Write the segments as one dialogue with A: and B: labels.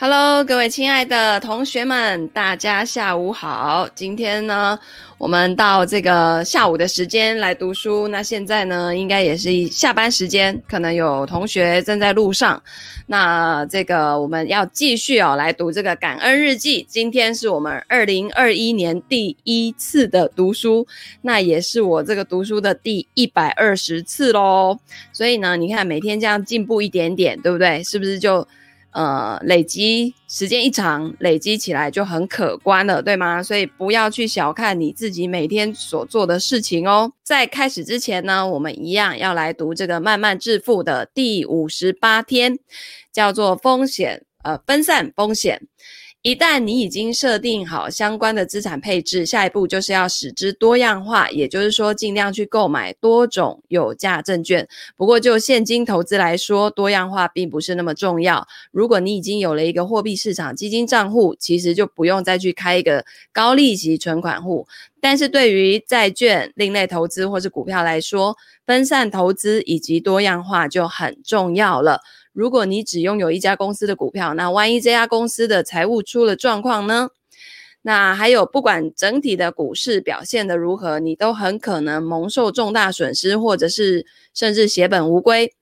A: Hello，各位亲爱的同学们，大家下午好。今天呢，我们到这个下午的时间来读书。那现在呢，应该也是下班时间，可能有同学正在路上。那这个我们要继续哦，来读这个感恩日记。今天是我们二零二一年第一次的读书，那也是我这个读书的第一百二十次喽。所以呢，你看每天这样进步一点点，对不对？是不是就？呃，累积时间一长，累积起来就很可观了，对吗？所以不要去小看你自己每天所做的事情哦。在开始之前呢，我们一样要来读这个慢慢致富的第五十八天，叫做风险，呃，分散风险。一旦你已经设定好相关的资产配置，下一步就是要使之多样化，也就是说，尽量去购买多种有价证券。不过，就现金投资来说，多样化并不是那么重要。如果你已经有了一个货币市场基金账户，其实就不用再去开一个高利息存款户。但是对于债券、另类投资或是股票来说，分散投资以及多样化就很重要了。如果你只拥有一家公司的股票，那万一这家公司的财务出了状况呢？那还有，不管整体的股市表现得如何，你都很可能蒙受重大损失，或者是甚至血本无归。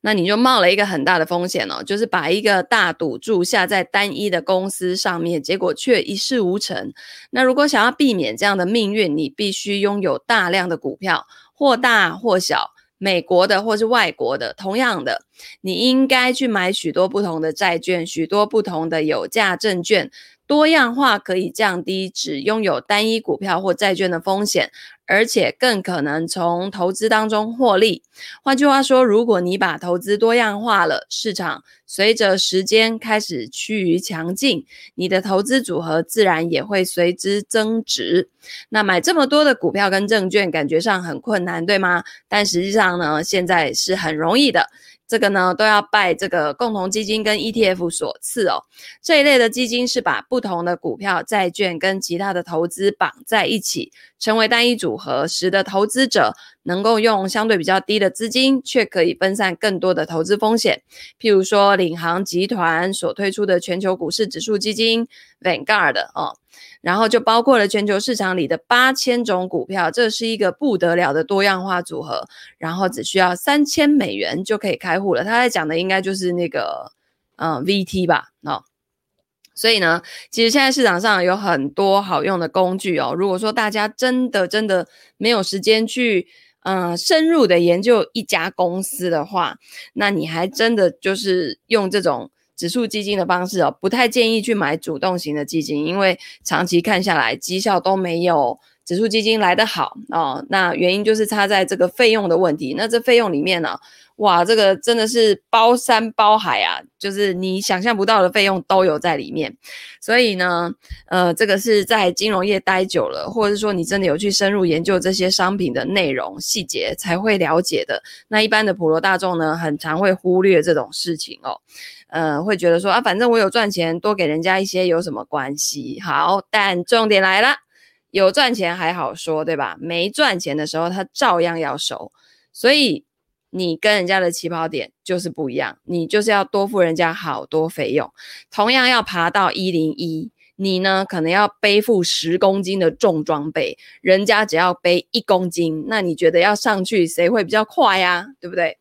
A: 那你就冒了一个很大的风险哦，就是把一个大赌注下在单一的公司上面，结果却一事无成。那如果想要避免这样的命运，你必须拥有大量的股票，或大或小。美国的或是外国的，同样的，你应该去买许多不同的债券，许多不同的有价证券，多样化可以降低只拥有单一股票或债券的风险。而且更可能从投资当中获利。换句话说，如果你把投资多样化了，市场随着时间开始趋于强劲，你的投资组合自然也会随之增值。那买这么多的股票跟证券，感觉上很困难，对吗？但实际上呢，现在是很容易的。这个呢，都要拜这个共同基金跟 ETF 所赐哦。这一类的基金是把不同的股票、债券跟其他的投资绑在一起，成为单一组合，使得投资者能够用相对比较低的资金，却可以分散更多的投资风险。譬如说，领航集团所推出的全球股市指数基金 Vanguard 哦。然后就包括了全球市场里的八千种股票，这是一个不得了的多样化组合。然后只需要三千美元就可以开户了。他在讲的应该就是那个，嗯，VT 吧，哦。所以呢，其实现在市场上有很多好用的工具哦。如果说大家真的真的没有时间去，嗯，深入的研究一家公司的话，那你还真的就是用这种。指数基金的方式哦，不太建议去买主动型的基金，因为长期看下来绩效都没有指数基金来得好哦。那原因就是差在这个费用的问题。那这费用里面呢、哇，这个真的是包山包海啊，就是你想象不到的费用都有在里面。所以呢，呃，这个是在金融业待久了，或者是说你真的有去深入研究这些商品的内容细节才会了解的。那一般的普罗大众呢，很常会忽略这种事情哦。呃，会觉得说啊，反正我有赚钱，多给人家一些有什么关系？好，但重点来了，有赚钱还好说，对吧？没赚钱的时候，他照样要收。所以你跟人家的起跑点就是不一样，你就是要多付人家好多费用。同样要爬到一零一，你呢可能要背负十公斤的重装备，人家只要背一公斤，那你觉得要上去谁会比较快呀？对不对？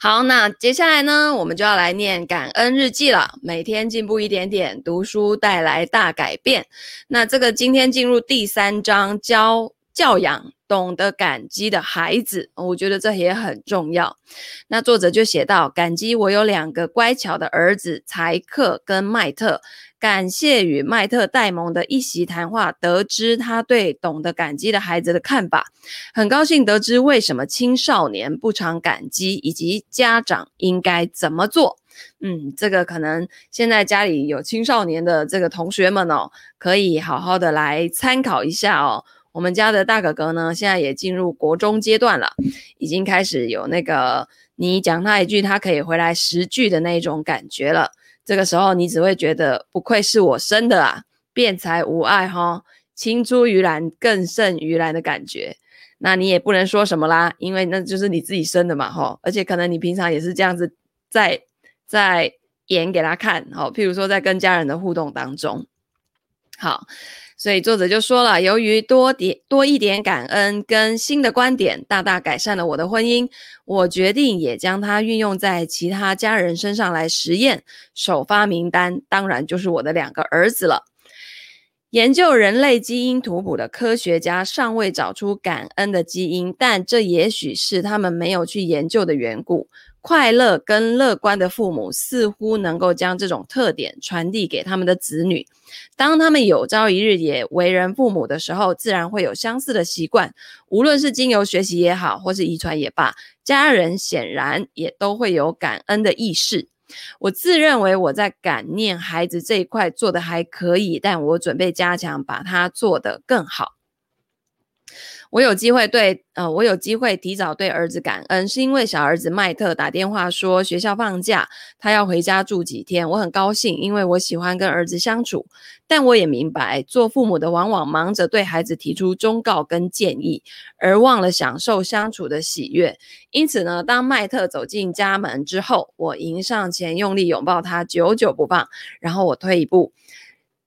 A: 好，那接下来呢，我们就要来念感恩日记了。每天进步一点点，读书带来大改变。那这个今天进入第三章，教教养懂得感激的孩子，我觉得这也很重要。那作者就写到，感激我有两个乖巧的儿子柴克跟麦特。感谢与麦特戴蒙的一席谈话，得知他对懂得感激的孩子的看法。很高兴得知为什么青少年不常感激，以及家长应该怎么做。嗯，这个可能现在家里有青少年的这个同学们哦，可以好好的来参考一下哦。我们家的大哥哥呢，现在也进入国中阶段了，已经开始有那个你讲他一句，他可以回来十句的那种感觉了。这个时候，你只会觉得不愧是我生的啊，辩才无碍哈，青出于蓝更胜于蓝的感觉。那你也不能说什么啦，因为那就是你自己生的嘛哈。而且可能你平常也是这样子在在演给他看，哈，譬如说在跟家人的互动当中，好。所以作者就说了，由于多点多一点感恩跟新的观点，大大改善了我的婚姻。我决定也将它运用在其他家人身上来实验。首发名单当然就是我的两个儿子了。研究人类基因图谱的科学家尚未找出感恩的基因，但这也许是他们没有去研究的缘故。快乐跟乐观的父母似乎能够将这种特点传递给他们的子女。当他们有朝一日也为人父母的时候，自然会有相似的习惯。无论是经由学习也好，或是遗传也罢，家人显然也都会有感恩的意识。我自认为我在感念孩子这一块做得还可以，但我准备加强，把它做得更好。我有机会对，呃，我有机会提早对儿子感恩，是因为小儿子麦特打电话说学校放假，他要回家住几天。我很高兴，因为我喜欢跟儿子相处。但我也明白，做父母的往往忙着对孩子提出忠告跟建议，而忘了享受相处的喜悦。因此呢，当麦特走进家门之后，我迎上前，用力拥抱他，久久不放。然后我退一步。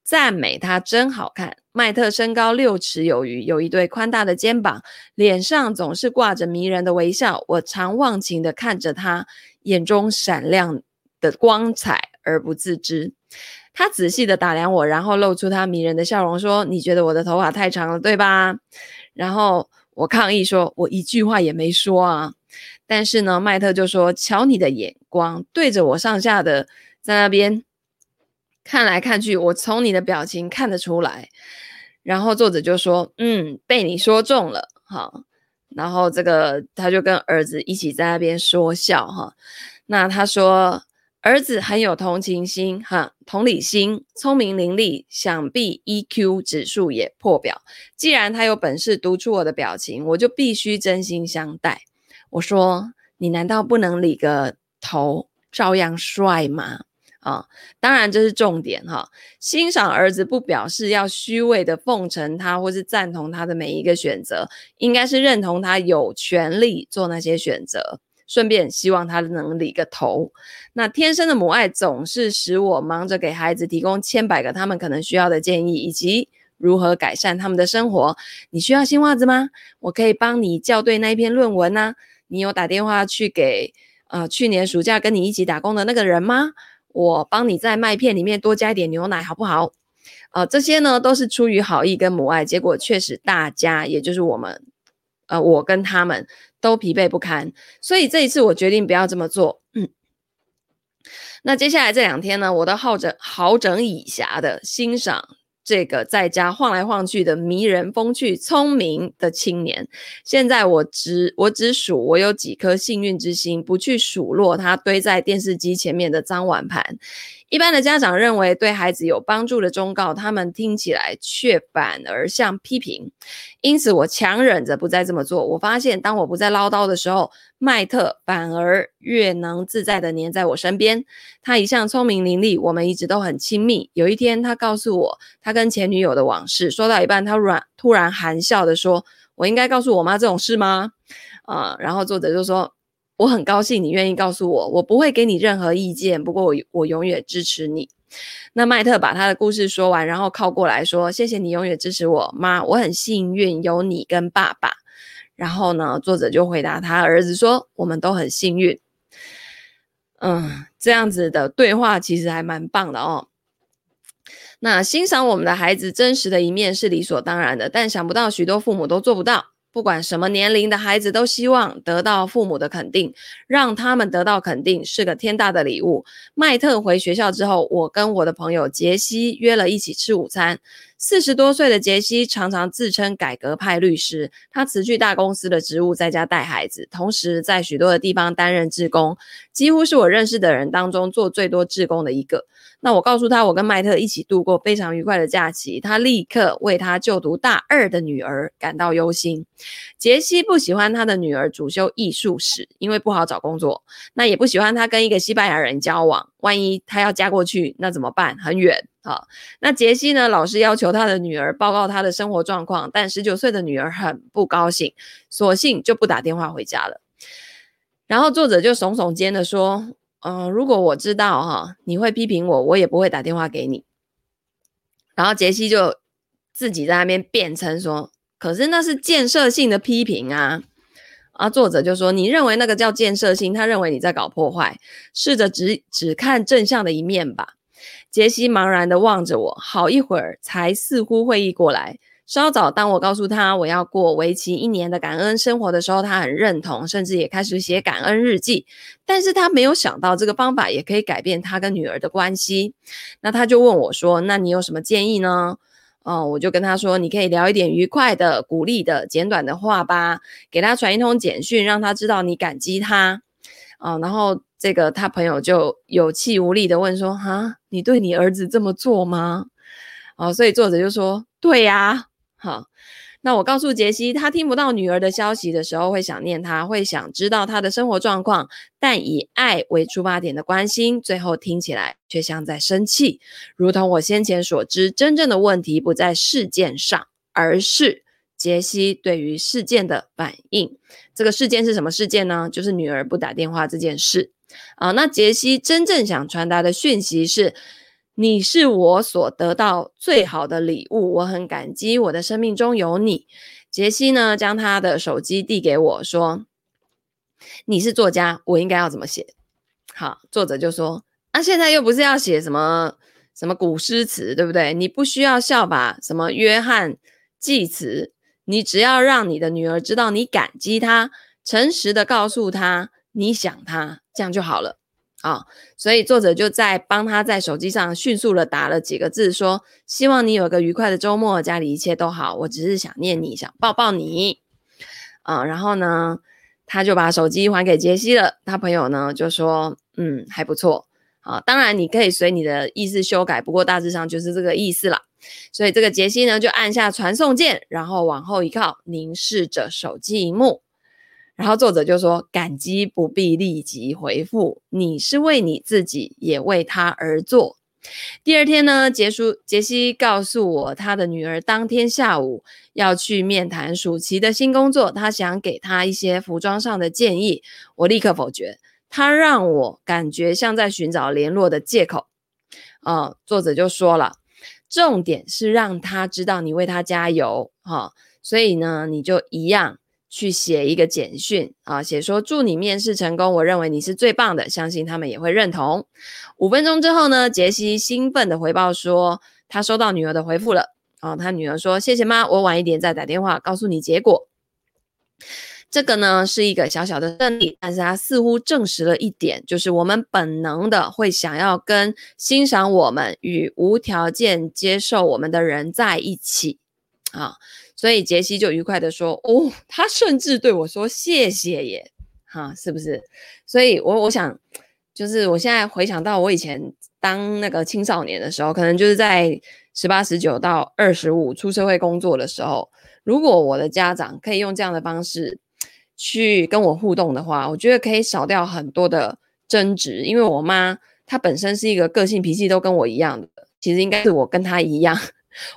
A: 赞美他真好看。麦特身高六尺有余，有一对宽大的肩膀，脸上总是挂着迷人的微笑。我常忘情地看着他，眼中闪亮的光彩而不自知。他仔细地打量我，然后露出他迷人的笑容，说：“你觉得我的头发太长了，对吧？”然后我抗议说：“我一句话也没说啊。”但是呢，麦特就说：“瞧你的眼光，对着我上下的在那边。”看来看去，我从你的表情看得出来。然后作者就说：“嗯，被你说中了，哈。”然后这个他就跟儿子一起在那边说笑，哈。那他说儿子很有同情心，哈，同理心，聪明伶俐，想必 EQ 指数也破表。既然他有本事读出我的表情，我就必须真心相待。我说：“你难道不能理个头，照样帅吗？”啊、当然这是重点哈、欣赏儿子不表示要虚伪的奉承他，或是赞同他的每一个选择，应该是认同他有权利做那些选择。顺便希望他能理个头。那天生的母爱总是使我忙着给孩子提供千百个他们可能需要的建议，以及如何改善他们的生活。你需要新袜子吗？我可以帮你校对那一篇论文呢、你有打电话去给呃去年暑假跟你一起打工的那个人吗？我帮你在麦片里面多加一点牛奶，好不好？呃，这些呢都是出于好意跟母爱，结果确实大家，也就是我们，呃，我跟他们都疲惫不堪。所以这一次我决定不要这么做。嗯，那接下来这两天呢，我都好整好整以暇的欣赏。这个在家晃来晃去的迷人、风趣、聪明的青年，现在我只我只数我有几颗幸运之星，不去数落他堆在电视机前面的脏碗盘。一般的家长认为对孩子有帮助的忠告，他们听起来却反而像批评。因此，我强忍着不再这么做。我发现，当我不再唠叨的时候，麦特反而越能自在地黏在我身边。他一向聪明伶俐，我们一直都很亲密。有一天，他告诉我他跟前女友的往事。说到一半，他软突然含笑地说：“我应该告诉我妈这种事吗？”啊，然后作者就说。我很高兴你愿意告诉我，我不会给你任何意见。不过我我永远支持你。那麦特把他的故事说完，然后靠过来说：“谢谢你永远支持我，妈，我很幸运有你跟爸爸。”然后呢，作者就回答他儿子说：“我们都很幸运。”嗯，这样子的对话其实还蛮棒的哦。那欣赏我们的孩子真实的一面是理所当然的，但想不到许多父母都做不到。不管什么年龄的孩子都希望得到父母的肯定，让他们得到肯定是个天大的礼物。麦特回学校之后，我跟我的朋友杰西约了一起吃午餐。四十多岁的杰西常常自称改革派律师，他辞去大公司的职务，在家带孩子，同时在许多的地方担任志工，几乎是我认识的人当中做最多志工的一个。那我告诉他，我跟麦特一起度过非常愉快的假期，他立刻为他就读大二的女儿感到忧心。杰西不喜欢他的女儿主修艺术史，因为不好找工作。那也不喜欢他跟一个西班牙人交往，万一他要嫁过去，那怎么办？很远啊。那杰西呢，老师要求他的女儿报告他的生活状况，但十九岁的女儿很不高兴，索性就不打电话回家了。然后作者就耸耸肩的说。嗯、如果我知道哈，你会批评我，我也不会打电话给你。然后杰西就自己在那边辩称说，可是那是建设性的批评啊。啊，作者就说，你认为那个叫建设性，他认为你在搞破坏，试着只只看正向的一面吧。杰西茫然地望着我，好一会儿才似乎会意过来。稍早，当我告诉他我要过为期一年的感恩生活的时候，他很认同，甚至也开始写感恩日记。但是他没有想到这个方法也可以改变他跟女儿的关系。那他就问我说：“那你有什么建议呢？”哦，我就跟他说：“你可以聊一点愉快的、鼓励的、简短的话吧，给他传一通简讯，让他知道你感激他。”哦，然后这个他朋友就有气无力的问说：“哈，你对你儿子这么做吗？”哦，所以作者就说：“对呀。”好，那我告诉杰西，他听不到女儿的消息的时候，会想念她，会想知道她的生活状况，但以爱为出发点的关心，最后听起来却像在生气。如同我先前所知，真正的问题不在事件上，而是杰西对于事件的反应。这个事件是什么事件呢？就是女儿不打电话这件事。啊，那杰西真正想传达的讯息是。你是我所得到最好的礼物，我很感激我的生命中有你。杰西呢，将他的手机递给我说：“你是作家，我应该要怎么写？”好，作者就说：“啊，现在又不是要写什么什么古诗词，对不对？你不需要效法什么约翰济慈，你只要让你的女儿知道你感激她，诚实的告诉她你想她，这样就好了。”啊、所以作者就在帮他在手机上迅速的打了几个字，说：“希望你有个愉快的周末，家里一切都好。我只是想念你，想抱抱你。”啊，然后呢，他就把手机还给杰西了。他朋友呢就说：“嗯，还不错。啊，当然你可以随你的意思修改，不过大致上就是这个意思了。”所以这个杰西呢就按下传送键，然后往后一靠，凝视着手机荧幕。然后作者就说：“感激不必立即回复，你是为你自己，也为他而做。”第二天呢，杰叔杰西告诉我，他的女儿当天下午要去面谈暑期的新工作，他想给他一些服装上的建议。我立刻否决，他让我感觉像在寻找联络的借口。啊、作者就说了，重点是让他知道你为他加油，哈、哦，所以呢，你就一样。去写一个简讯啊，写说祝你面试成功，我认为你是最棒的，相信他们也会认同。五分钟之后呢，杰西兴奋地回报说他收到女儿的回复了。啊，他女儿说谢谢妈，我晚一点再打电话告诉你结果。这个呢是一个小小的胜利，但是它似乎证实了一点，就是我们本能的会想要跟欣赏我们与无条件接受我们的人在一起啊。所以杰西就愉快地说：“哦，他甚至对我说谢谢耶，哈，是不是？所以我，我我想，就是我现在回想到我以前当那个青少年的时候，可能就是在十八、十九到二十五出社会工作的时候，如果我的家长可以用这样的方式去跟我互动的话，我觉得可以少掉很多的争执。因为我妈她本身是一个个性脾气都跟我一样的，其实应该是我跟她一样。”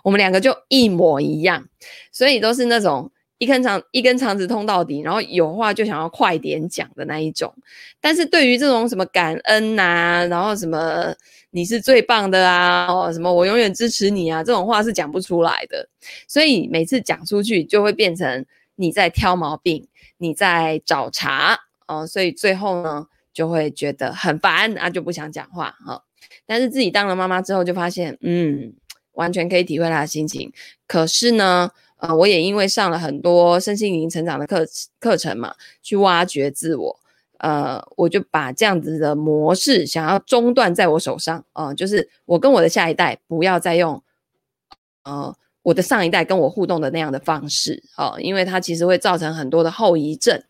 A: 我们两个就一模一样，所以都是那种一根肠一根肠子通到底，然后有话就想要快点讲的那一种。但是对于这种什么感恩呐、啊，然后什么你是最棒的啊，哦，什么我永远支持你啊，这种话是讲不出来的。所以每次讲出去就会变成你在挑毛病，你在找茬哦，所以最后呢就会觉得很烦啊，就不想讲话哈、但是自己当了妈妈之后就发现，嗯。完全可以体会他的心情，可是呢，呃，我也因为上了很多身心灵成长的课课程嘛，去挖掘自我，呃，我就把这样子的模式想要中断在我手上，呃，就是我跟我的下一代不要再用，呃，我的上一代跟我互动的那样的方式，哦，因为它其实会造成很多的后遗症。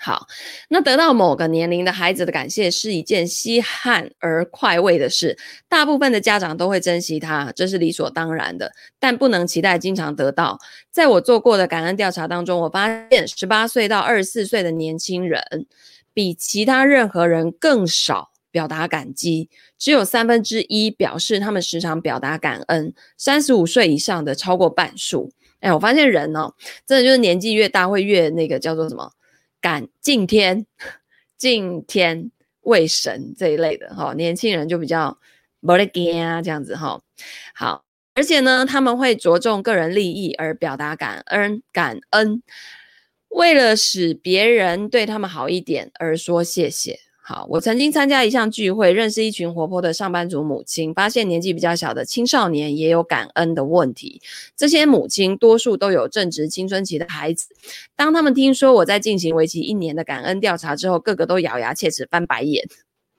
A: 好，那得到某个年龄的孩子的感谢是一件稀罕而快慰的事，大部分的家长都会珍惜它，这是理所当然的，但不能期待经常得到。在我做过的感恩调查当中，我发现十八岁到二十四岁的年轻人比其他任何人更少表达感激，只有三分之一表示他们时常表达感恩，三十五岁以上的超过半数。哎，我发现人哦，真的就是年纪越大会越那个叫做什么？感敬天，敬天，为神这一类的哈，年轻人就比较不得干啊这样子哈。好，而且呢，他们会着重个人利益而表达感恩，感恩，为了使别人对他们好一点而说谢谢。好，我曾经参加一项聚会，认识一群活泼的上班族母亲，发现年纪比较小的青少年也有感恩的问题。这些母亲多数都有正值青春期的孩子，当他们听说我在进行为期一年的感恩调查之后，个个都咬牙切齿、翻白眼。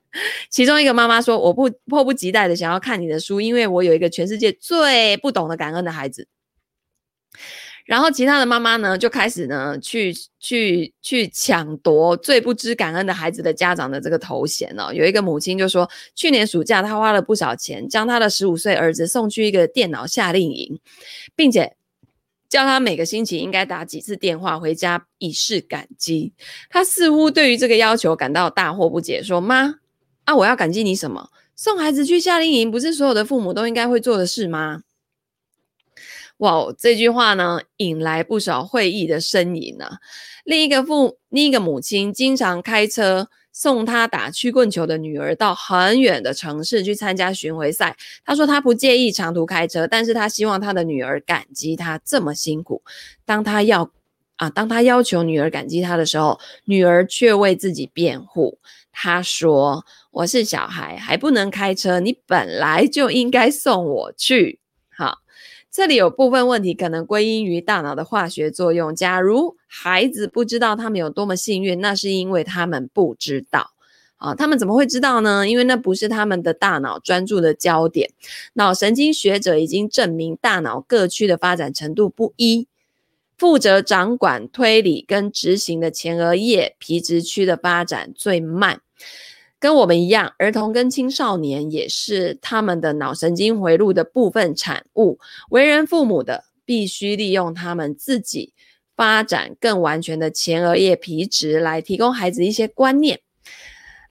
A: 其中一个妈妈说：“我不迫不及待的想要看你的书，因为我有一个全世界最不懂得感恩的孩子。”然后其他的妈妈呢，就开始呢去去去抢夺最不知感恩的孩子的家长的这个头衔了。有一个母亲就说，去年暑假她花了不少钱，将她的十五岁儿子送去一个电脑夏令营，并且叫他每个星期应该打几次电话回家以示感激。她似乎对于这个要求感到大惑不解，说：“妈啊，我要感激你什么？送孩子去夏令营不是所有的父母都应该会做的事吗？”哇这句话呢，引来不少会议的声音呢、另一个父，另一个母亲，经常开车送她打曲棍球的女儿到很远的城市去参加巡回赛。她说她不介意长途开车，但是她希望她的女儿感激她这么辛苦。当她要啊，当她要求女儿感激她的时候，女儿却为自己辩护。她说：“我是小孩，还不能开车，你本来就应该送我去。”这里有部分问题可能归因于大脑的化学作用。假如孩子不知道他们有多么幸运，那是因为他们不知道啊。他们怎么会知道呢？因为那不是他们的大脑专注的焦点。脑神经学者已经证明，大脑各区的发展程度不一，负责掌管推理跟执行的前额叶皮质区的发展最慢。跟我们一样，儿童跟青少年也是他们的脑神经回路的部分产物。为人父母的必须利用他们自己发展更完全的前额叶皮质来提供孩子一些观念。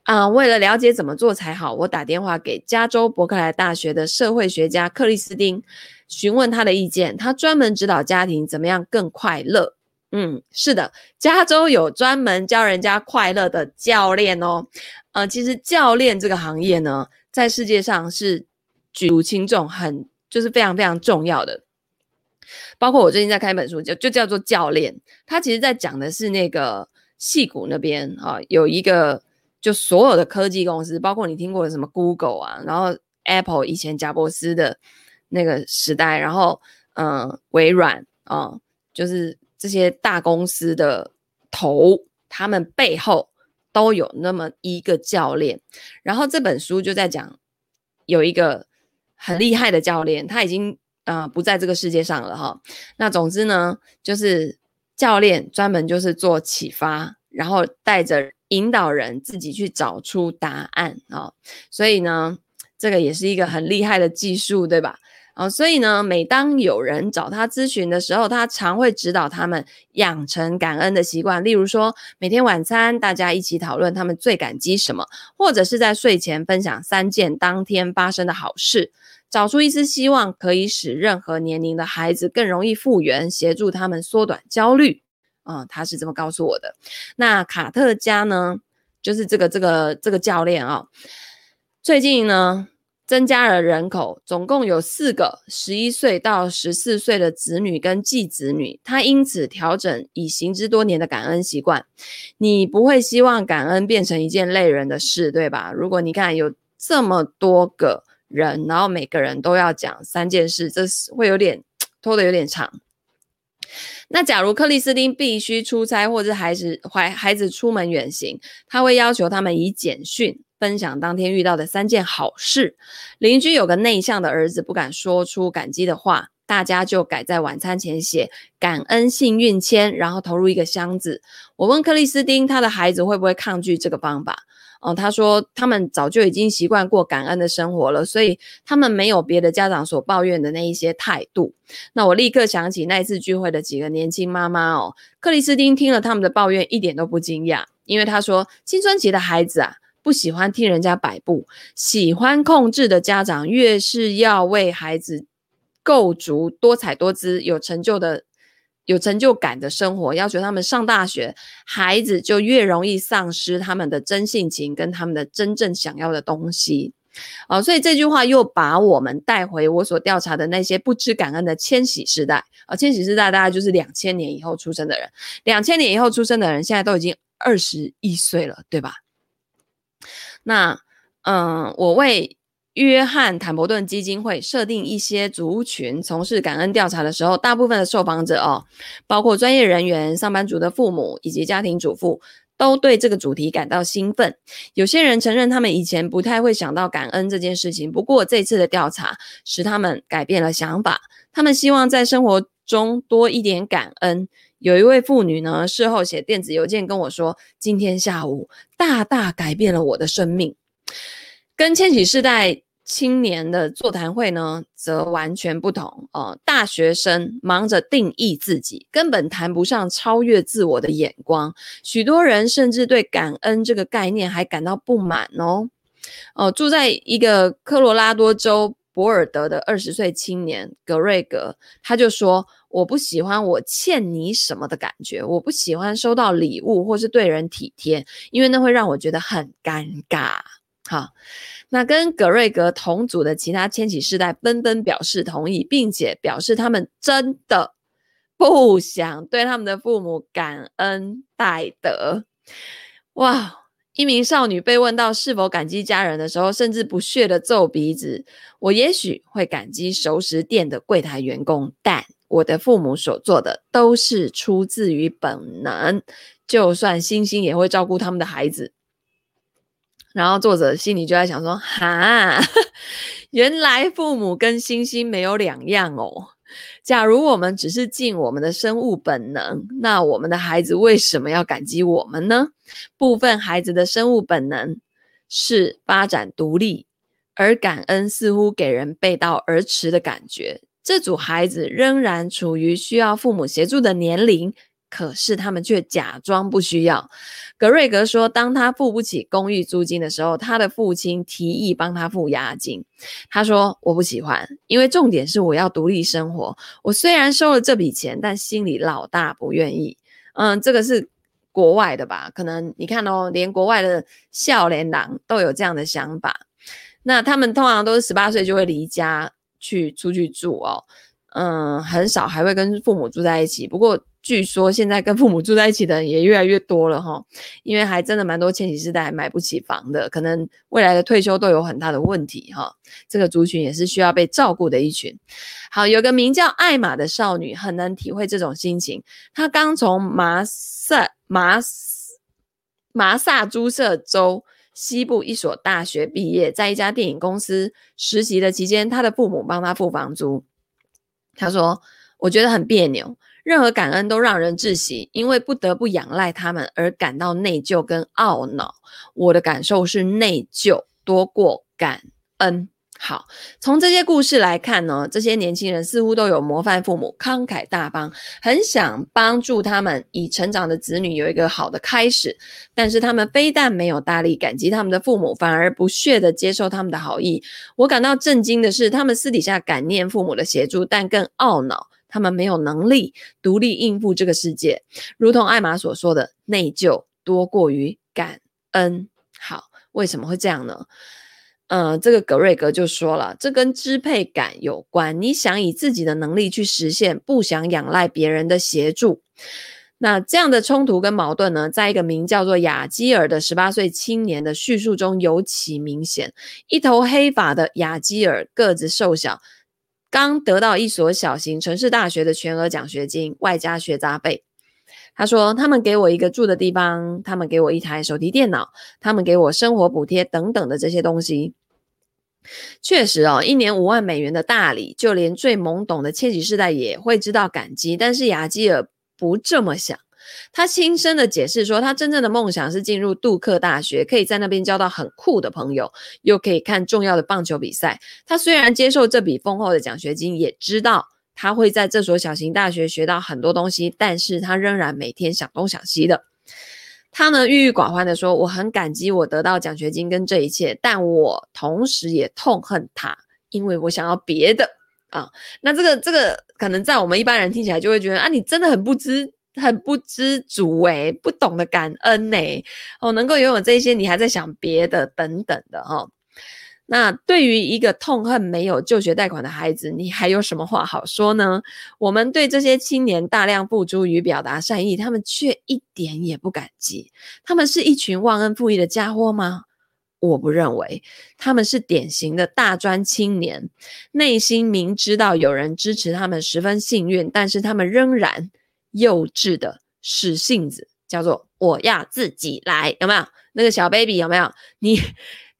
A: 啊、为了了解怎么做才好，我打电话给加州伯克莱大学的社会学家克里斯汀，询问他的意见。他专门指导家庭怎么样更快乐。嗯，是的，加州有专门教人家快乐的教练哦。呃，其实教练这个行业呢，在世界上是举足轻重，很就是非常非常重要的。包括我最近在看一本书，就就叫做《教练》，他其实在讲的是那个戏谷那边啊，有一个就所有的科技公司，包括你听过的什么 Google 啊，然后 Apple 以前贾伯斯的那个时代，然后嗯、微软啊，就是。这些大公司的头，他们背后都有那么一个教练。然后这本书就在讲，有一个很厉害的教练，他已经啊、呃、不在这个世界上了哈。那总之呢，就是教练专门就是做启发，然后带着引导人自己去找出答案啊。所以呢，这个也是一个很厉害的技术，对吧？哦，所以呢，每当有人找他咨询的时候，他常会指导他们养成感恩的习惯。例如说，每天晚餐大家一起讨论他们最感激什么，或者是在睡前分享三件当天发生的好事，找出一丝希望，可以使任何年龄的孩子更容易复原，协助他们缩短焦虑。啊、嗯，他是这么告诉我的。那卡特家呢，就是这个这个这个教练啊、最近呢。增加了人口，总共有四个十一岁到十四岁的子女跟继子女，他因此调整已行之多年的感恩习惯。你不会希望感恩变成一件累人的事，对吧？如果你看有这么多个人，然后每个人都要讲三件事，这是会有点拖得有点长。那假如克里斯汀必须出差，或者孩子怀孩子出门远行，他会要求他们以简讯。分享当天遇到的三件好事。邻居有个内向的儿子，不敢说出感激的话，大家就改在晚餐前写感恩幸运签，然后投入一个箱子。我问克里斯汀，他的孩子会不会抗拒这个方法？哦，他说他们早就已经习惯过感恩的生活了，所以他们没有别的家长所抱怨的那一些态度。那我立刻想起那次聚会的几个年轻妈妈哦，克里斯汀听了他们的抱怨一点都不惊讶，因为他说青春期的孩子啊。不喜欢听人家摆布，喜欢控制的家长越是要为孩子构筑多彩多姿、有成就的、有成就感的生活，要求他们上大学，孩子就越容易丧失他们的真性情跟他们的真正想要的东西。哦，所以这句话又把我们带回我所调查的那些不知感恩的千禧世代。啊，千禧世代大概就是两千年以后出生的人，两千年以后出生的人现在都已经二十一岁了，对吧？那，嗯，我为约翰坦伯顿基金会设定一些族群从事感恩调查的时候，大部分的受访者哦，包括专业人员、上班族的父母以及家庭主妇。都对这个主题感到兴奋。有些人承认他们以前不太会想到感恩这件事情，不过这次的调查使他们改变了想法。他们希望在生活中多一点感恩。有一位妇女呢，事后写电子邮件跟我说：“今天下午大大改变了我的生命。”跟千禧世代。青年的座谈会呢，则完全不同哦、大学生忙着定义自己，根本谈不上超越自我的眼光。许多人甚至对感恩这个概念还感到不满哦。哦、住在一个科罗拉多州博尔德的二十岁青年格瑞格，他就说：“我不喜欢我欠你什么的感觉，我不喜欢收到礼物或是对人体贴，因为那会让我觉得很尴尬。”好。那跟格瑞格同组的其他千禧世代纷纷表示同意，并且表示他们真的不想对他们的父母感恩戴德。哇！一名少女被问到是否感激家人的时候，甚至不屑地皱鼻子。我也许会感激熟食店的柜台员工，但我的父母所做的都是出自于本能，就算星星也会照顾他们的孩子。然后作者心里就在想说：“哈，原来父母跟猩猩没有两样哦。假如我们只是尽我们的生物本能，那我们的孩子为什么要感激我们呢？部分孩子的生物本能是发展独立，而感恩似乎给人背道而驰的感觉。这组孩子仍然处于需要父母协助的年龄。”可是他们却假装不需要。格瑞格说，当他付不起公寓租金的时候，他的父亲提议帮他付押金。他说：“我不喜欢，因为重点是我要独立生活。我虽然收了这笔钱，但心里老大不愿意。”嗯，这个是国外的吧？可能你看哦，连国外的少年郎都有这样的想法。那他们通常都是十八岁就会离家去出去住哦。嗯，很少还会跟父母住在一起。不过。据说现在跟父母住在一起的人也越来越多了哈，因为还真的蛮多千禧世代还买不起房的，可能未来的退休都有很大的问题哈。这个族群也是需要被照顾的一群。好，有个名叫艾玛的少女很能体会这种心情。她刚从马萨马马萨诸塞州西部一所大学毕业，在一家电影公司实习的期间，她的父母帮她付房租。她说：“我觉得很别扭。”任何感恩都让人窒息，因为不得不仰赖他们而感到内疚跟懊恼。我的感受是内疚多过感恩。好，从这些故事来看呢，这些年轻人似乎都有模范父母，慷慨大方，很想帮助他们已成长的子女有一个好的开始。但是他们非但没有大力感激他们的父母，反而不屑地接受他们的好意。我感到震惊的是，他们私底下感念父母的协助，但更懊恼。他们没有能力独立应付这个世界，如同艾玛所说的，内疚多过于感恩。好，为什么会这样呢？呃，这个格瑞格就说了，这跟支配感有关。你想以自己的能力去实现，不想仰赖别人的协助。那这样的冲突跟矛盾呢，在一个名叫做雅基尔的十八岁青年的叙述中尤其明显。一头黑发的雅基尔，个子瘦小。刚得到一所小型城市大学的全额奖学金，外加学杂费。他说：“他们给我一个住的地方，他们给我一台手提电脑，他们给我生活补贴等等的这些东西。确实哦，一年五万美元的大礼，就连最懵懂的千禧世代也会知道感激。但是亚基尔不这么想。”他轻声的解释说，他真正的梦想是进入杜克大学，可以在那边交到很酷的朋友，又可以看重要的棒球比赛。他虽然接受这笔丰厚的奖学金，也知道他会在这所小型大学学到很多东西，但是他仍然每天想东想西的。他呢，郁郁寡欢的说：“我很感激我得到奖学金跟这一切，但我同时也痛恨他，因为我想要别的。”啊。那这个这个可能在我们一般人听起来就会觉得啊，你真的很不知很不知足诶，不懂得感恩诶，哦，能够拥有这些，你还在想别的等等的哈。哦那对于一个痛恨没有就学贷款的孩子，你还有什么话好说呢？我们对这些青年大量付诸与表达善意，他们却一点也不感激。他们是一群忘恩负义的家伙吗？我不认为，他们是典型的大专青年，内心明知道有人支持他们十分幸运，但是他们仍然幼稚的使性子，叫做我要自己来，有没有？那个小 baby 有没有？你？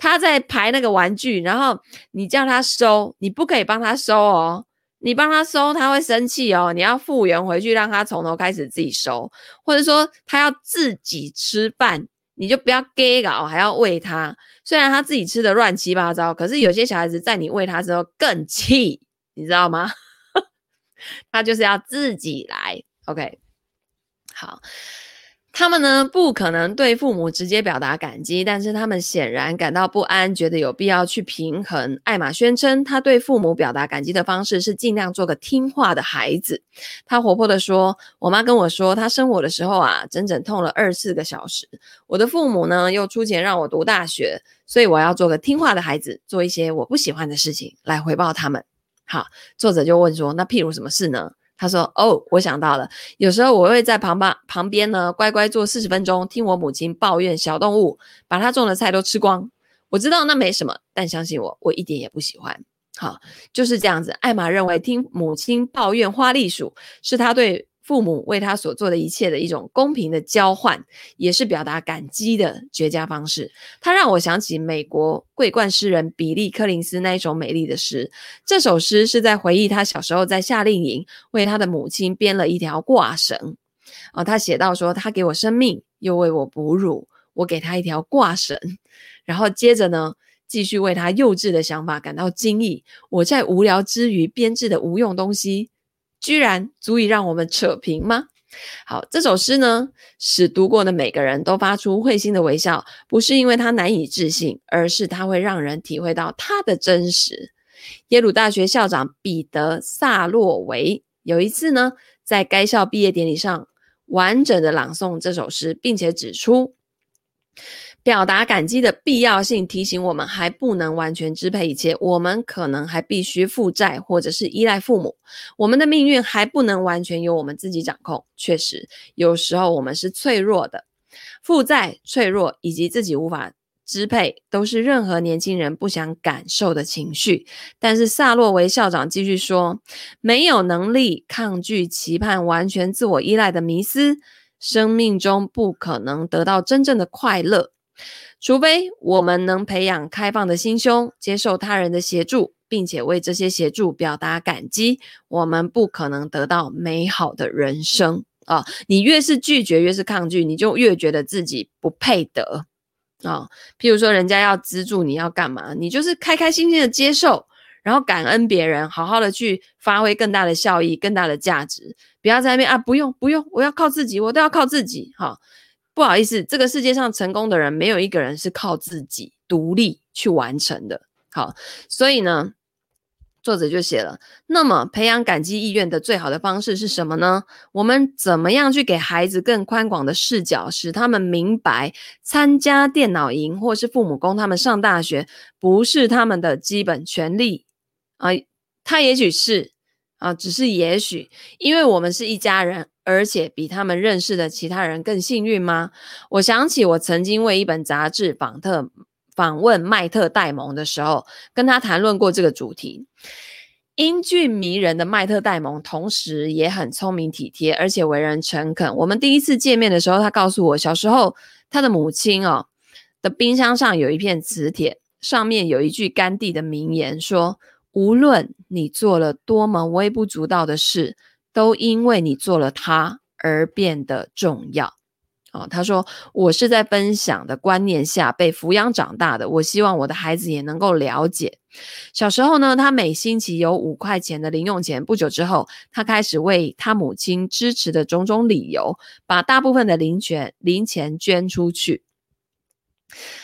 A: 他在排那个玩具，然后你叫他收，你不可以帮他收哦。你帮他收，他会生气哦。你要复原回去，让他从头开始自己收，或者说他要自己吃饭，你就不要给搞，还要喂他。虽然他自己吃的乱七八糟，可是有些小孩子在你喂他之后更气，你知道吗？他就是要自己来。OK，好。他们呢，不可能对父母直接表达感激，但是他们显然感到不安，觉得有必要去平衡。艾玛宣称，他对父母表达感激的方式是尽量做个听话的孩子。他活泼地说：“我妈跟我说，她生我的时候啊，整整痛了二十四个小时。我的父母呢，又出钱让我读大学，所以我要做个听话的孩子，做一些我不喜欢的事情来回报他们。”好，作者就问说：“那譬如什么事呢？”他说：“哦，我想到了，有时候我会在旁旁旁边呢，乖乖坐四十分钟，听我母亲抱怨小动物把她种的菜都吃光。我知道那没什么，但相信我，我一点也不喜欢。好，就是这样子。艾玛认为听母亲抱怨花栗鼠是她对。”父母为他所做的一切的一种公平的交换，也是表达感激的绝佳方式。他让我想起美国桂冠诗人比利·柯林斯那一首美丽的诗。这首诗是在回忆他小时候在夏令营为他的母亲编了一条挂绳。哦，他写到说：“他给我生命，又为我哺乳，我给他一条挂绳。”然后接着呢，继续为他幼稚的想法感到惊异。我在无聊之余编制的无用东西。居然足以让我们扯平吗？好，这首诗呢，使读过的每个人都发出会心的微笑，不是因为它难以置信，而是它会让人体会到它的真实。耶鲁大学校长彼得·萨洛维有一次呢，在该校毕业典礼上完整的朗诵这首诗，并且指出。表达感激的必要性，提醒我们还不能完全支配一切，我们可能还必须负债或者是依赖父母，我们的命运还不能完全由我们自己掌控。确实，有时候我们是脆弱的，负债、脆弱以及自己无法支配，都是任何年轻人不想感受的情绪。但是萨洛维校长继续说，没有能力抗拒期盼完全自我依赖的迷思，生命中不可能得到真正的快乐。除非我们能培养开放的心胸，接受他人的协助，并且为这些协助表达感激，我们不可能得到美好的人生啊！你越是拒绝，越是抗拒，你就越觉得自己不配得啊！譬如说，人家要资助你要干嘛，你就是开开心心的接受，然后感恩别人，好好的去发挥更大的效益、更大的价值，不要在那边啊！不用不用，我要靠自己，我都要靠自己，哈。不好意思，这个世界上成功的人没有一个人是靠自己独立去完成的。好，所以呢，作者就写了，那么培养感激意愿的最好的方式是什么呢？我们怎么样去给孩子更宽广的视角，使他们明白参加电脑营或是父母供他们上大学不是他们的基本权利啊？他也许是啊，只是也许，因为我们是一家人。而且比他们认识的其他人更幸运吗？我想起我曾经为一本杂志访特访问麦特戴蒙的时候，跟他谈论过这个主题。英俊迷人的麦特戴蒙，同时也很聪明体贴，而且为人诚恳。我们第一次见面的时候，他告诉我，小时候他的母亲哦的冰箱上有一片磁铁，上面有一句甘地的名言，说：无论你做了多么微不足道的事。都因为你做了它而变得重要。哦，他说，我是在分享的观念下被抚养长大的，我希望我的孩子也能够了解。小时候呢，他每星期有五块钱的零用钱。不久之后，他开始为他母亲支持的种种理由，把大部分的零钱零钱捐出去。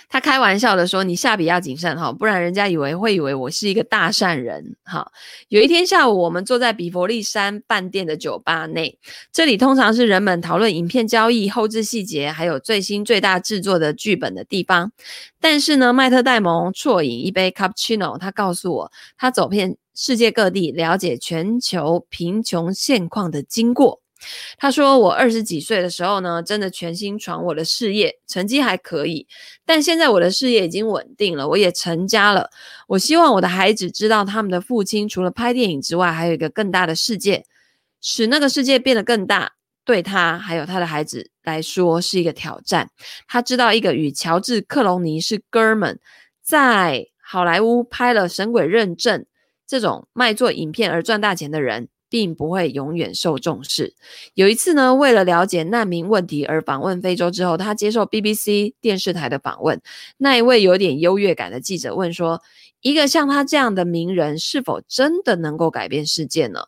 A: 他开玩笑的说：“你下笔要谨慎哈，不然人家以为会以为我是一个大善人哈。”有一天下午，我们坐在比佛利山饭店的酒吧内，这里通常是人们讨论影片交易、后置细节，还有最新最大制作的剧本的地方。但是呢，麦特戴蒙啜饮一杯 cappuccino，他告诉我，他走遍世界各地，了解全球贫穷现况的经过。他说：“我二十几岁的时候呢，真的全心闯我的事业，成绩还可以。但现在我的事业已经稳定了，我也成家了。我希望我的孩子知道，他们的父亲除了拍电影之外，还有一个更大的世界，使那个世界变得更大，对他还有他的孩子来说是一个挑战。他知道一个与乔治·克隆尼是哥们，在好莱坞拍了《神鬼认证》这种卖做影片而赚大钱的人。”并不会永远受重视。有一次呢，为了了解难民问题而访问非洲之后，他接受 BBC 电视台的访问。那一位有点优越感的记者问说：“一个像他这样的名人，是否真的能够改变世界呢？”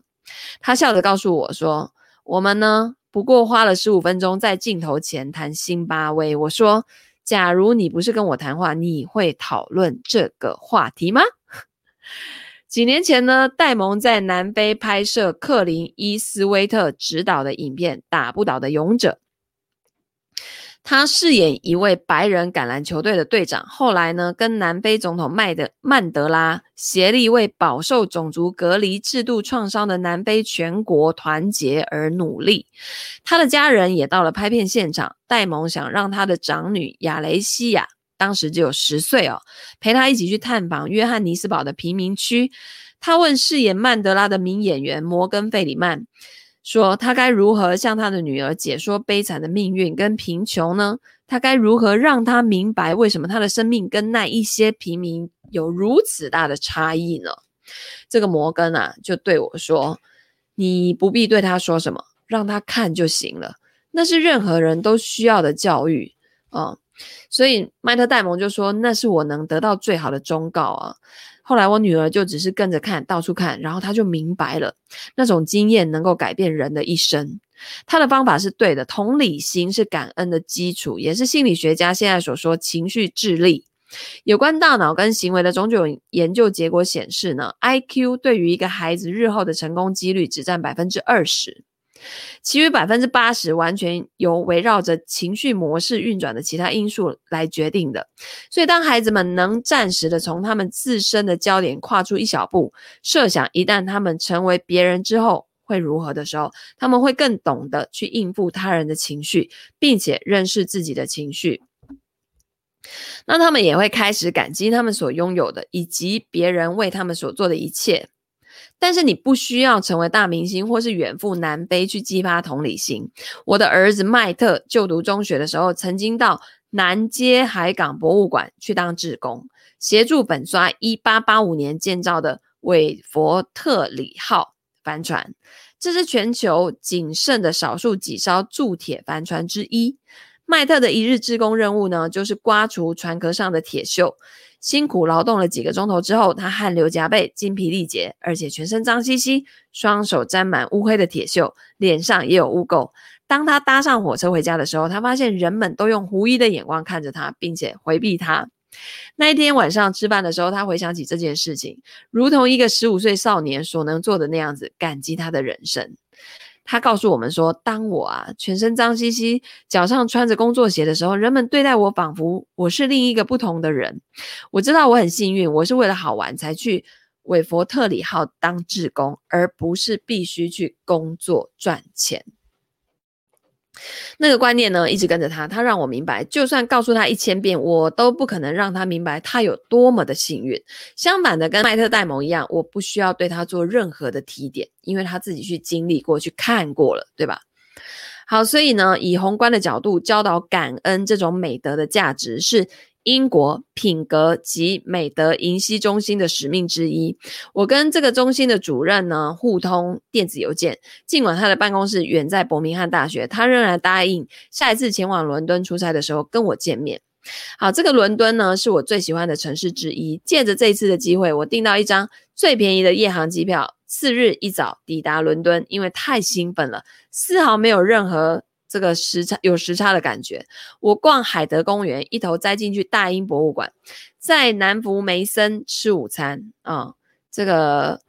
A: 他笑着告诉我说：“我们呢，不过花了十五分钟在镜头前谈辛巴威。”我说：“假如你不是跟我谈话，你会讨论这个话题吗？”几年前呢，戴蒙在南非拍摄克林伊斯威特执导的影片《打不倒的勇者》，他饰演一位白人橄榄球队的队长。后来呢，跟南非总统麦德曼德拉协力为饱受种族隔离制度创伤的南非全国团结而努力。他的家人也到了拍片现场。戴蒙想让他的长女亚雷西亚。当时只有十岁哦，陪他一起去探访约翰尼斯堡的贫民区。他问饰演曼德拉的名演员摩根·费里曼说：“他该如何向他的女儿解说悲惨的命运跟贫穷呢？他该如何让他明白为什么他的生命跟那一些平民有如此大的差异呢？”这个摩根啊，就对我说：“你不必对他说什么，让他看就行了。那是任何人都需要的教育啊。”所以麦特戴蒙就说：“那是我能得到最好的忠告啊。”后来我女儿就只是跟着看，到处看，然后她就明白了，那种经验能够改变人的一生。她的方法是对的，同理心是感恩的基础，也是心理学家现在所说情绪智力。有关大脑跟行为的种种研究结果显示呢，IQ 对于一个孩子日后的成功几率只占百分之二十。其余百分之八十完全由围绕着情绪模式运转的其他因素来决定的。所以，当孩子们能暂时的从他们自身的焦点跨出一小步，设想一旦他们成为别人之后会如何的时候，他们会更懂得去应付他人的情绪，并且认识自己的情绪。那他们也会开始感激他们所拥有的，以及别人为他们所做的一切。但是你不需要成为大明星或是远赴南非去激发同理心。我的儿子麦特就读中学的时候，曾经到南街海港博物馆去当志工，协助粉刷一八八五年建造的韦佛特里号帆船。这是全球仅剩的少数几艘铸铁帆船之一。麦特的一日志工任务呢，就是刮除船壳上的铁锈。辛苦劳动了几个钟头之后，他汗流浃背、精疲力竭，而且全身脏兮兮，双手沾满乌黑的铁锈，脸上也有污垢。当他搭上火车回家的时候，他发现人们都用狐疑的眼光看着他，并且回避他。那一天晚上吃饭的时候，他回想起这件事情，如同一个十五岁少年所能做的那样子，感激他的人生。他告诉我们说：“当我啊全身脏兮兮，脚上穿着工作鞋的时候，人们对待我仿佛我是另一个不同的人。我知道我很幸运，我是为了好玩才去韦佛特里号当志工，而不是必须去工作赚钱。”那个观念呢，一直跟着他。他让我明白，就算告诉他一千遍，我都不可能让他明白他有多么的幸运。相反的，跟麦特戴蒙一样，我不需要对他做任何的提点，因为他自己去经历过去看过了，对吧？好，所以呢，以宏观的角度教导感恩这种美德的价值是。英国品格及美德银溪中心的使命之一，我跟这个中心的主任呢互通电子邮件，尽管他的办公室远在伯明翰大学，他仍然答应下一次前往伦敦出差的时候跟我见面。好，这个伦敦呢是我最喜欢的城市之一，借着这一次的机会，我订到一张最便宜的夜航机票，次日一早抵达伦敦，因为太兴奋了，丝毫没有任何这个时差有时差的感觉。我逛海德公园，一头栽进去大英博物馆，在南福梅森吃午餐啊、这个，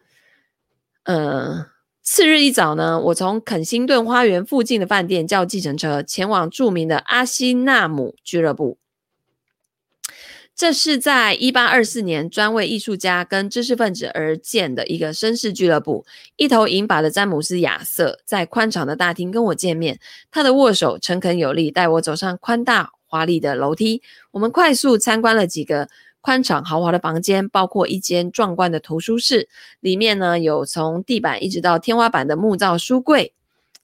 A: 呃，次日一早呢，我从肯辛顿花园附近的饭店叫计程车，前往著名的阿西纳姆俱乐部。这是在一八二四年专为艺术家跟知识分子而建的一个绅士俱乐部。一头银发的詹姆斯·亚瑟在宽敞的大厅跟我见面，他的握手诚恳有力，带我走上宽大华丽的楼梯。我们快速参观了几个宽敞豪华的房间，包括一间壮观的图书室，里面呢有从地板一直到天花板的木造书柜。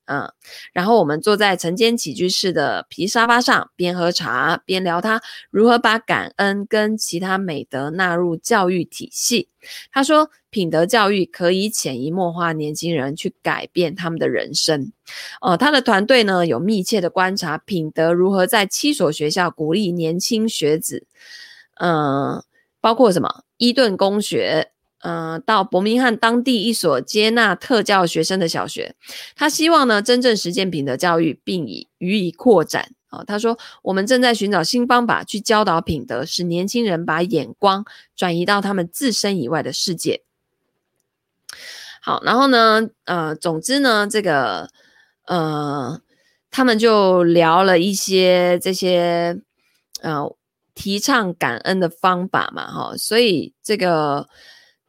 A: 嗯，然后我们坐在晨间起居室的皮沙发上，边喝茶边聊他如何把感恩跟其他美德纳入教育体系。他说，品德教育可以潜移默化年轻人去改变他们的人生。哦，他的团队呢有密切的观察品德如何在七所学校鼓励年轻学子。嗯，包括什么伊顿公学。嗯、到伯明翰当地一所接纳特教学生的小学，他希望呢真正实践品德教育，并以予以扩展啊、哦。他说，我们正在寻找新方法去教导品德，使年轻人把眼光转移到他们自身以外的世界。好，然后呢，呃，总之呢，这个呃，他们就聊了一些这些呃提倡感恩的方法嘛，哈、所以这个。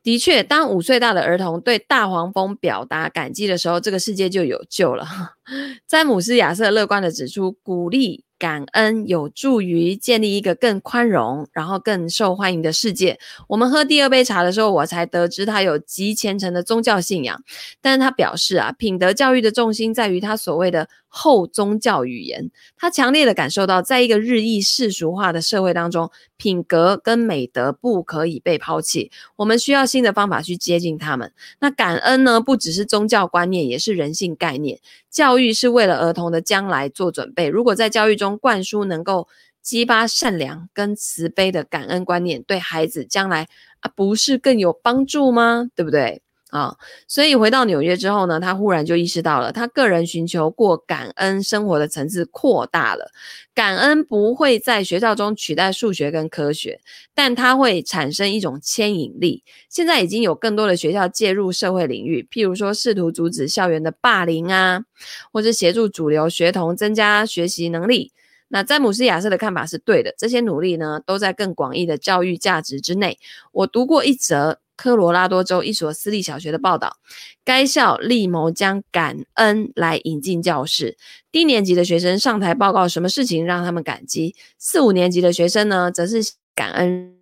A: 的确，当五岁大的儿童对大黄蜂表达感激的时候，这个世界就有救了。詹姆斯·亚瑟乐观地指出，鼓励。感恩有助于建立一个更宽容，然后更受欢迎的世界。我们喝第二杯茶的时候，我才得知他有极虔诚的宗教信仰。但是他表示啊，品德教育的重心在于他所谓的后宗教语言。他强烈的感受到，在一个日益世俗化的社会当中，品格跟美德不可以被抛弃。我们需要新的方法去接近他们。那感恩呢，不只是宗教观念，也是人性概念。教育是为了儿童的将来做准备。如果在教育中灌输能够激发善良跟慈悲的感恩观念，对孩子将来啊，不是更有帮助吗？对不对？啊，所以回到纽约之后呢，他忽然就意识到了，他个人寻求过感恩生活的层次扩大了。感恩不会在学校中取代数学跟科学，但它会产生一种牵引力。现在已经有更多的学校介入社会领域，譬如说试图阻止校园的霸凌啊，或是协助主流学童增加学习能力。那詹姆斯·亚瑟的看法是对的，这些努力呢，都在更广义的教育价值之内。我读过一则。科罗拉多州一所私立小学的报道，该校立谋将感恩来引进教室。低年级的学生上台报告什么事情让他们感激，四五年级的学生呢，则是感恩。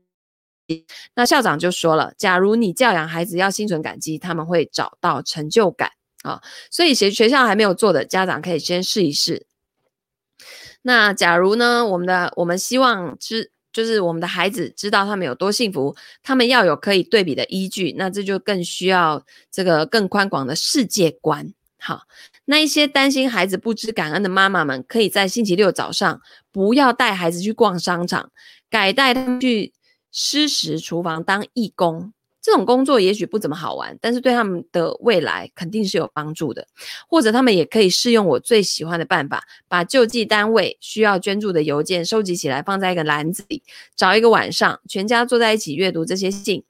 A: 那校长就说了，假如你教养孩子要心存感激，他们会找到成就感啊。所以学学校还没有做的，家长可以先试一试。那假如呢，我们的我们希望之。就是我们的孩子知道他们有多幸福，他们要有可以对比的依据，那这就更需要这个更宽广的世界观。好，那一些担心孩子不知感恩的妈妈们，可以在星期六早上不要带孩子去逛商场，改带他们去施食厨房当义工。这种工作也许不怎么好玩，但是对他们的未来肯定是有帮助的。或者他们也可以试用我最喜欢的办法，把救济单位需要捐助的邮件收集起来，放在一个篮子里，找一个晚上，全家坐在一起阅读这些信，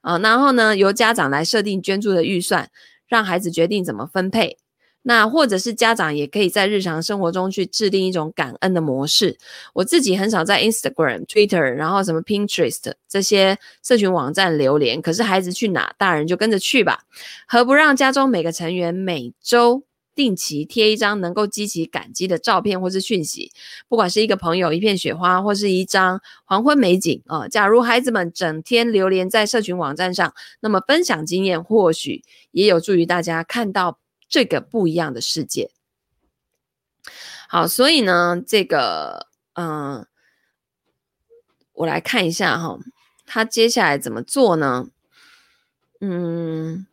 A: 啊，然后呢，由家长来设定捐助的预算，让孩子决定怎么分配。那或者是家长也可以在日常生活中去制定一种感恩的模式。我自己很少在 Instagram、Twitter，然后什么 Pinterest 这些社群网站留连，可是孩子去哪，大人就跟着去吧。何不让家中每个成员每周定期贴一张能够激起感激的照片或是讯息，不管是一个朋友、一片雪花，或是一张黄昏美景啊、呃。假如孩子们整天流连在社群网站上，那么分享经验或许也有助于大家看到。这个不一样的世界，好，所以呢，这个，嗯、我来看一下哈，他接下来怎么做呢？嗯，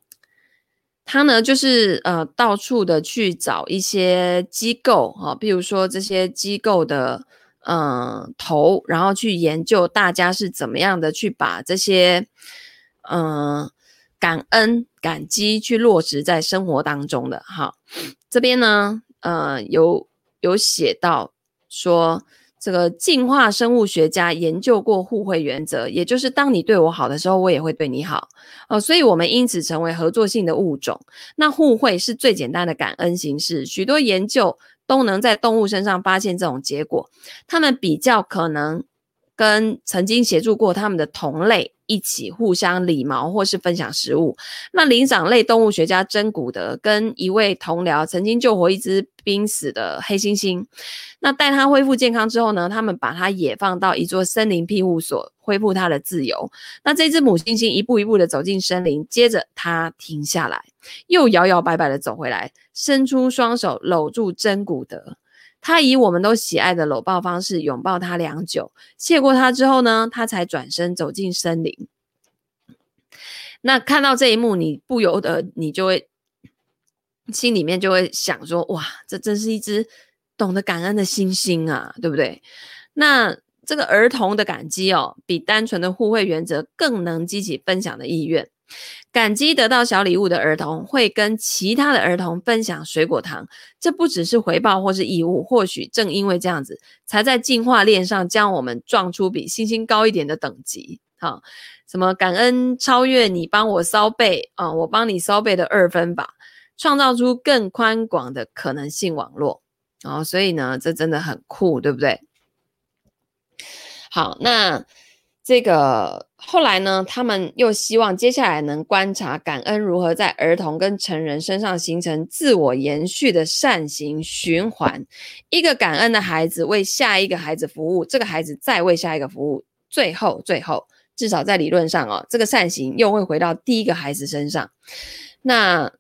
A: 他呢，就是呃，到处的去找一些机构哈，比如说这些机构的嗯、头，然后去研究大家是怎么样的去把这些嗯。感恩、感激去落实在生活当中的，哈，这边呢，呃，有有写到说，这个进化生物学家研究过互惠原则，也就是当你对我好的时候，我也会对你好。哦，所以我们因此成为合作性的物种。那互惠是最简单的感恩形式，许多研究都能在动物身上发现这种结果。他们比较可能跟曾经协助过他们的同类。一起互相理毛或是分享食物。那灵长类动物学家珍古德跟一位同僚曾经救活一只濒死的黑猩猩。那待它恢复健康之后呢，他们把它野放到一座森林庇护所，恢复它的自由。那这只母猩猩一步一步的走进森林，接着它停下来，又摇摇摆摆的走回来，伸出双手搂住珍古德。他以我们都喜爱的搂抱方式拥抱他良久，谢过他之后呢，他才转身走进森林。那看到这一幕，你不由得你就会心里面就会想说：哇，这真是一只懂得感恩的猩猩啊，对不对？那这个儿童的感激哦，比单纯的互惠原则更能激起分享的意愿。感激得到小礼物的儿童会跟其他的儿童分享水果糖，这不只是回报或是义务，或许正因为这样子，才在进化链上将我们撞出比星星高一点的等级。好，什么感恩超越你帮我烧背啊，我帮你烧背的二分法，创造出更宽广的可能性网络。哦，所以呢，这真的很酷，对不对？好，那。这个后来呢，他们又希望接下来能观察感恩如何在儿童跟成人身上形成自我延续的善行循环。一个感恩的孩子为下一个孩子服务，这个孩子再为下一个服务，最后最后，至少在理论上哦，这个善行又会回到第一个孩子身上。那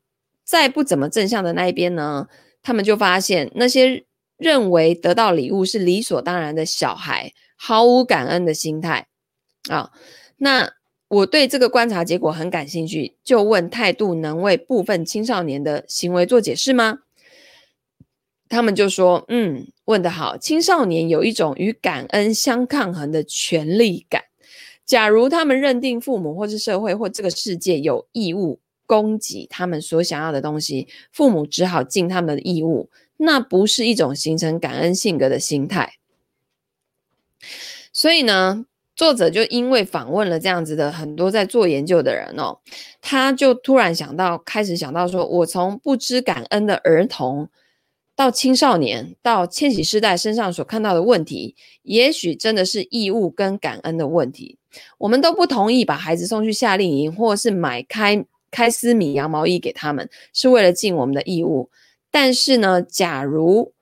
A: 在不怎么正向的那一边呢，他们就发现那些认为得到礼物是理所当然的小孩，毫无感恩的心态。啊、那我对这个观察结果很感兴趣，就问态度能为部分青少年的行为做解释吗？他们就说，嗯，问得好，青少年有一种与感恩相抗衡的权利感。假如他们认定父母或是社会或这个世界有义务供给他们所想要的东西，父母只好尽他们的义务，那不是一种形成感恩性格的心态。所以呢，作者就因为访问了这样子的很多在做研究的人哦，他就突然想到，开始想到说，我从不知感恩的儿童到青少年到千禧世代身上所看到的问题，也许真的是义务跟感恩的问题。我们都不同意把孩子送去夏令营，或是买开开丝米羊毛衣给他们，是为了尽我们的义务。但是呢，假如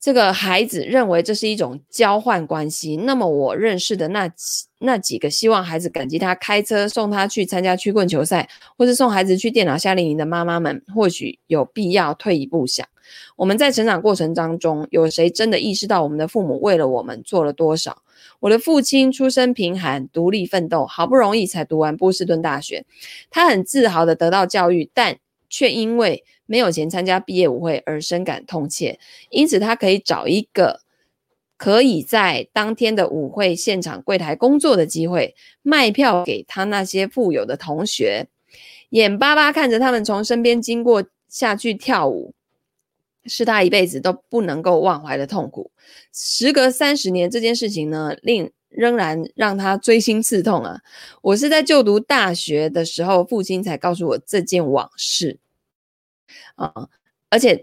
A: 这个孩子认为这是一种交换关系，那么我认识的那几那几个希望孩子感激他开车送他去参加曲棍球赛，或是送孩子去电脑夏令营的妈妈们，或许有必要退一步想：我们在成长过程当中，有谁真的意识到我们的父母为了我们做了多少？我的父亲出身贫寒，独立奋斗，好不容易才读完波士顿大学，他很自豪地得到教育，但却因为没有钱参加毕业舞会而深感痛切，因此他可以找一个可以在当天的舞会现场柜台工作的机会，卖票给他那些富有的同学，眼巴巴看着他们从身边经过下去跳舞，是他一辈子都不能够忘怀的痛苦。时隔三十年，这件事情呢，令仍然让他锥心刺痛啊！我是在就读大学的时候，父亲才告诉我这件往事。啊、嗯，而且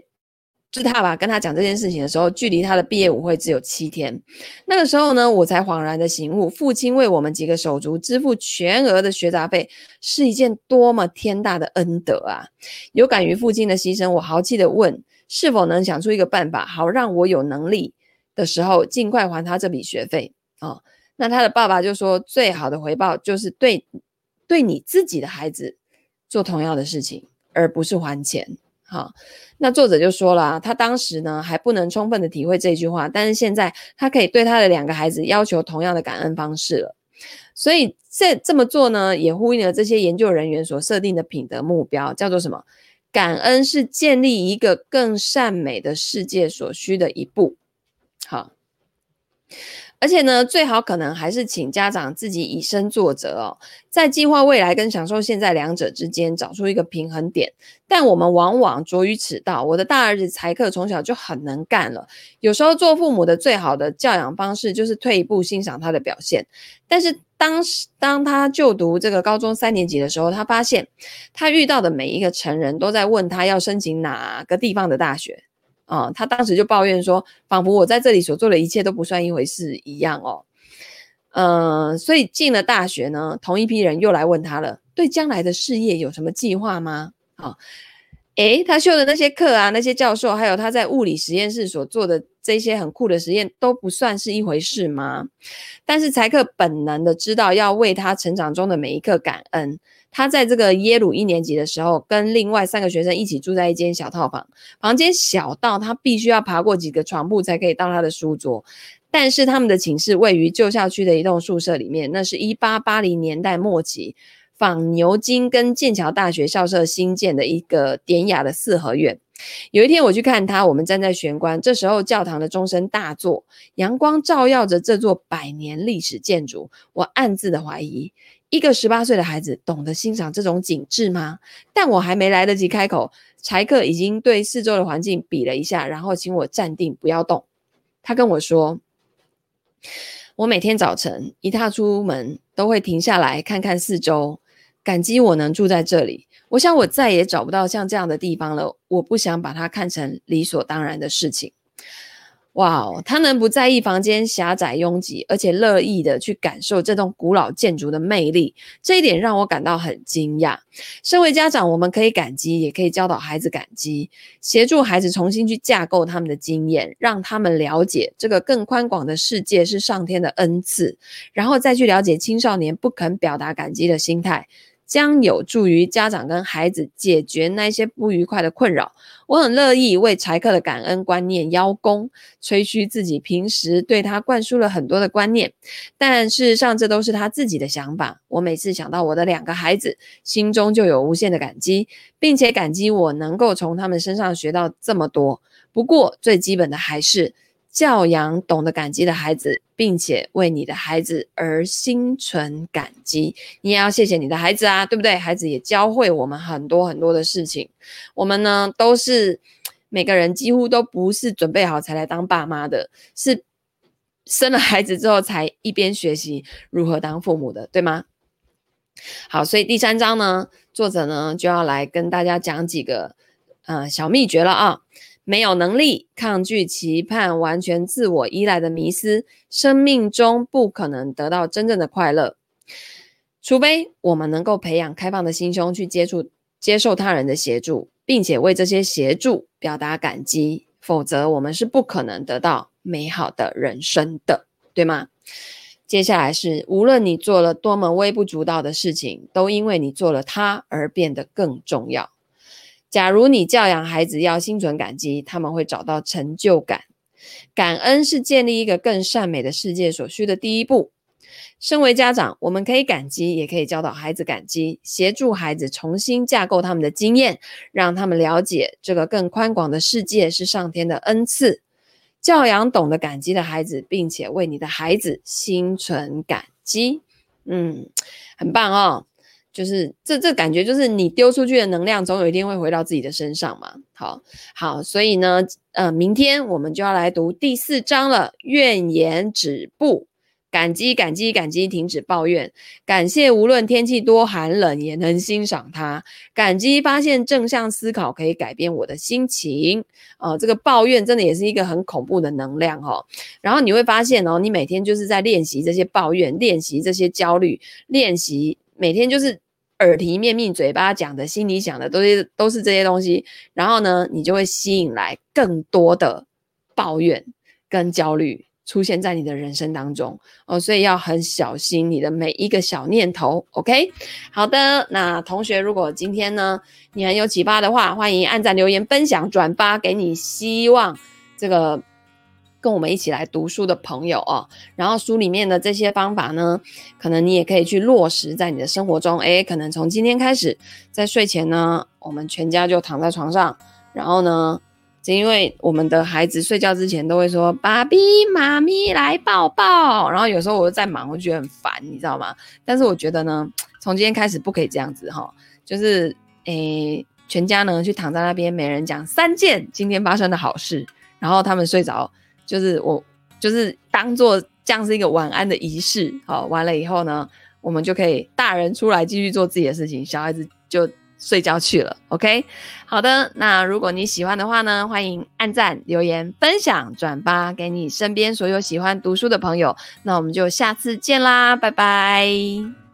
A: 就是他吧，跟他讲这件事情的时候，距离他的毕业舞会只有七天。那个时候呢，我才恍然的醒悟，父亲为我们几个手足支付全额的学杂费，是一件多么天大的恩德啊！有感于父亲的牺牲，我豪气的问，是否能想出一个办法，好让我有能力的时候尽快还他这笔学费啊、那他的爸爸就说，最好的回报就是对对你自己的孩子做同样的事情，而不是还钱。好，那作者就说了，他当时呢还不能充分的体会这句话，但是现在他可以对他的两个孩子要求同样的感恩方式了。所以这这么做呢，也呼应了这些研究人员所设定的品德目标，叫做什么？感恩是建立一个更善美的世界所需的一步。好，而且呢，最好可能还是请家长自己以身作则哦，在计划未来跟享受现在两者之间找出一个平衡点。但我们往往拙于此道。我的大儿子柴克从小就很能干了，有时候做父母的最好的教养方式就是退一步欣赏他的表现。但是当时当他就读这个高中三年级的时候，他发现他遇到的每一个成人都在问他要申请哪个地方的大学。啊、哦，他当时就抱怨说，仿佛我在这里所做的一切都不算一回事一样哦。嗯、所以进了大学呢，同一批人又来问他了，对将来的事业有什么计划吗？啊、哦，诶，他修的那些课啊，那些教授，还有他在物理实验室所做的这些很酷的实验，都不算是一回事吗？但是柴克本能的知道要为他成长中的每一刻感恩。他在这个耶鲁一年级的时候，跟另外三个学生一起住在一间小套房，房间小到他必须要爬过几个床铺才可以到他的书桌。但是他们的寝室位于旧校区的一栋宿舍里面，那是一八八零年代末期仿牛津跟剑桥大学校舍新建的一个典雅的四合院。有一天我去看他，我们站在玄关，这时候教堂的钟声大作，阳光照耀着这座百年历史建筑，我暗自的怀疑。一个十八岁的孩子懂得欣赏这种景致吗？但我还没来得及开口，柴克已经对四周的环境比了一下，然后请我站定，不要动。他跟我说：“我每天早晨一踏出门，都会停下来看看四周，感激我能住在这里。我想我再也找不到像这样的地方了。我不想把它看成理所当然的事情。”哇哦，他能不在意房间狭窄拥挤，而且乐意的去感受这栋古老建筑的魅力，这一点让我感到很惊讶。身为家长，我们可以感激，也可以教导孩子感激，协助孩子重新去架构他们的经验，让他们了解这个更宽广的世界是上天的恩赐，然后再去了解青少年不肯表达感激的心态。将有助于家长跟孩子解决那些不愉快的困扰。我很乐意为柴克的感恩观念邀功，吹嘘自己平时对他灌输了很多的观念，但事实上这都是他自己的想法。我每次想到我的两个孩子，心中就有无限的感激，并且感激我能够从他们身上学到这么多。不过最基本的还是。教养懂得感激的孩子，并且为你的孩子而心存感激，你也要谢谢你的孩子啊，对不对？孩子也教会我们很多很多的事情。我们呢，都是每个人几乎都不是准备好才来当爸妈的，是生了孩子之后才一边学习如何当父母的，对吗？好，所以第三章呢，作者呢就要来跟大家讲几个呃小秘诀了啊。没有能力抗拒期盼完全自我依赖的迷思，生命中不可能得到真正的快乐。除非我们能够培养开放的心胸，去接触、接受他人的协助，并且为这些协助表达感激，否则我们是不可能得到美好的人生的，对吗？接下来是，无论你做了多么微不足道的事情，都因为你做了它而变得更重要。假如你教养孩子要心存感激，他们会找到成就感。感恩是建立一个更善美的世界所需的第一步。身为家长，我们可以感激，也可以教导孩子感激，协助孩子重新架构他们的经验，让他们了解这个更宽广的世界是上天的恩赐。教养懂得感激的孩子，并且为你的孩子心存感激，嗯，很棒哦。就是这这感觉，就是你丢出去的能量，总有一天会回到自己的身上嘛。好，好，所以呢，呃，明天我们就要来读第四章了。怨言止步，感激，感激，感激，停止抱怨，感谢，无论天气多寒冷，也能欣赏它。感激，发现正向思考可以改变我的心情。呃，这个抱怨真的也是一个很恐怖的能量哦。然后你会发现哦，你每天就是在练习这些抱怨，练习这些焦虑，练习每天就是。耳提面命，嘴巴讲的，心里想的，都是都是这些东西。然后呢，你就会吸引来更多的抱怨跟焦虑出现在你的人生当中哦。所以要很小心你的每一个小念头。OK，好的。那同学，如果今天呢，你很有启发的话，欢迎按赞、留言、分享、转发给你希望这个。跟我们一起来读书的朋友哦，然后书里面的这些方法呢，可能你也可以去落实在你的生活中。诶，可能从今天开始，在睡前呢，我们全家就躺在床上，然后呢，就因为我们的孩子睡觉之前都会说“爸比妈咪来抱抱”，然后有时候我就在忙，我觉得很烦，你知道吗？但是我觉得呢，从今天开始不可以这样子哈，就是诶，全家呢去躺在那边，每人讲三件今天发生的好事，然后他们睡着，就是我就是当做这样是一个晚安的仪式，好，完了以后呢，我们就可以大人出来继续做自己的事情，小孩子就。睡觉去了，OK，好的。那如果你喜欢的话呢，欢迎按赞、留言、分享、转发给你身边所有喜欢读书的朋友。那我们就下次见啦，拜拜。